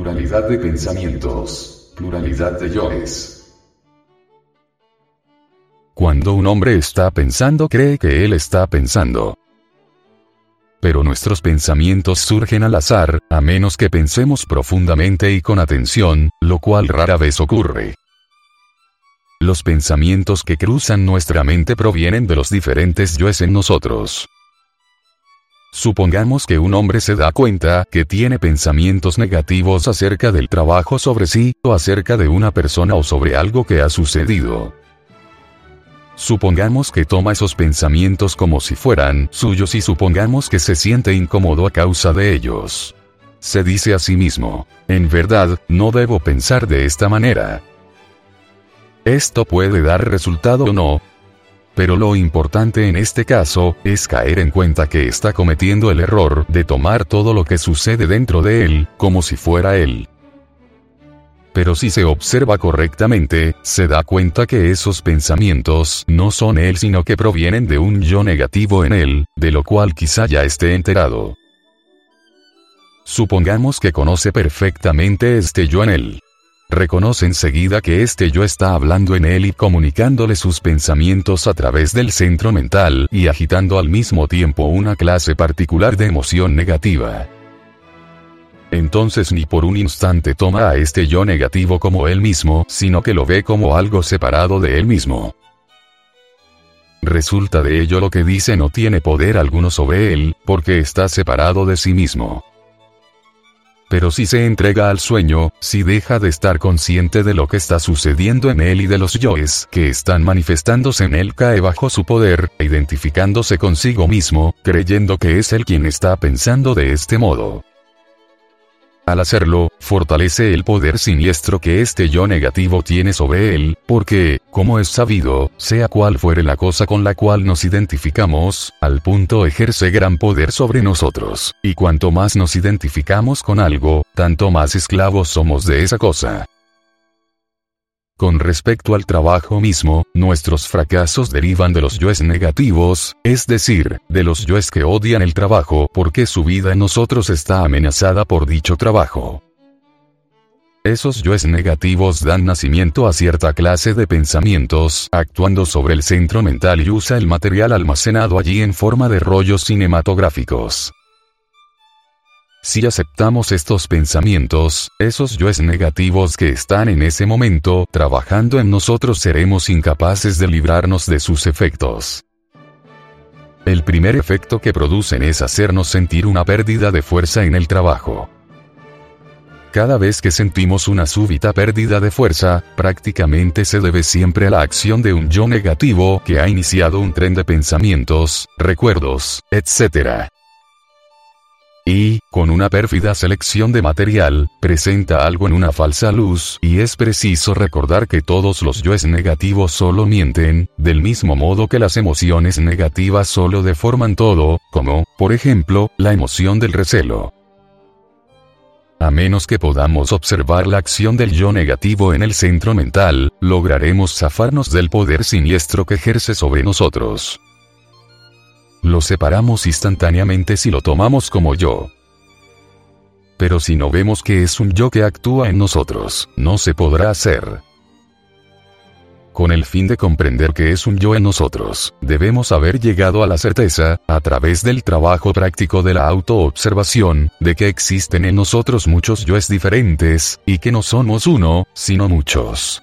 pluralidad de pensamientos, pluralidad de yoes. Cuando un hombre está pensando cree que él está pensando. Pero nuestros pensamientos surgen al azar, a menos que pensemos profundamente y con atención, lo cual rara vez ocurre. Los pensamientos que cruzan nuestra mente provienen de los diferentes yoes en nosotros. Supongamos que un hombre se da cuenta que tiene pensamientos negativos acerca del trabajo sobre sí, o acerca de una persona o sobre algo que ha sucedido. Supongamos que toma esos pensamientos como si fueran suyos y supongamos que se siente incómodo a causa de ellos. Se dice a sí mismo, en verdad, no debo pensar de esta manera. Esto puede dar resultado o no, pero lo importante en este caso, es caer en cuenta que está cometiendo el error de tomar todo lo que sucede dentro de él, como si fuera él. Pero si se observa correctamente, se da cuenta que esos pensamientos no son él sino que provienen de un yo negativo en él, de lo cual quizá ya esté enterado. Supongamos que conoce perfectamente este yo en él. Reconoce enseguida que este yo está hablando en él y comunicándole sus pensamientos a través del centro mental y agitando al mismo tiempo una clase particular de emoción negativa. Entonces ni por un instante toma a este yo negativo como él mismo, sino que lo ve como algo separado de él mismo. Resulta de ello lo que dice no tiene poder alguno sobre él, porque está separado de sí mismo. Pero si se entrega al sueño, si deja de estar consciente de lo que está sucediendo en él y de los yoes que están manifestándose en él, cae bajo su poder, identificándose consigo mismo, creyendo que es él quien está pensando de este modo. Al hacerlo, fortalece el poder siniestro que este yo negativo tiene sobre él, porque, como es sabido, sea cual fuere la cosa con la cual nos identificamos, al punto ejerce gran poder sobre nosotros, y cuanto más nos identificamos con algo, tanto más esclavos somos de esa cosa. Con respecto al trabajo mismo, nuestros fracasos derivan de los yoes negativos, es decir, de los yoes que odian el trabajo porque su vida en nosotros está amenazada por dicho trabajo. Esos yoes negativos dan nacimiento a cierta clase de pensamientos, actuando sobre el centro mental y usa el material almacenado allí en forma de rollos cinematográficos. Si aceptamos estos pensamientos, esos yoes negativos que están en ese momento trabajando en nosotros seremos incapaces de librarnos de sus efectos. El primer efecto que producen es hacernos sentir una pérdida de fuerza en el trabajo. Cada vez que sentimos una súbita pérdida de fuerza, prácticamente se debe siempre a la acción de un yo negativo que ha iniciado un tren de pensamientos, recuerdos, etc y, con una pérfida selección de material, presenta algo en una falsa luz, y es preciso recordar que todos los yoes negativos solo mienten, del mismo modo que las emociones negativas solo deforman todo, como, por ejemplo, la emoción del recelo. A menos que podamos observar la acción del yo negativo en el centro mental, lograremos zafarnos del poder siniestro que ejerce sobre nosotros. Lo separamos instantáneamente si lo tomamos como yo. Pero si no vemos que es un yo que actúa en nosotros, no se podrá hacer. Con el fin de comprender que es un yo en nosotros, debemos haber llegado a la certeza, a través del trabajo práctico de la autoobservación, de que existen en nosotros muchos yoes diferentes, y que no somos uno, sino muchos.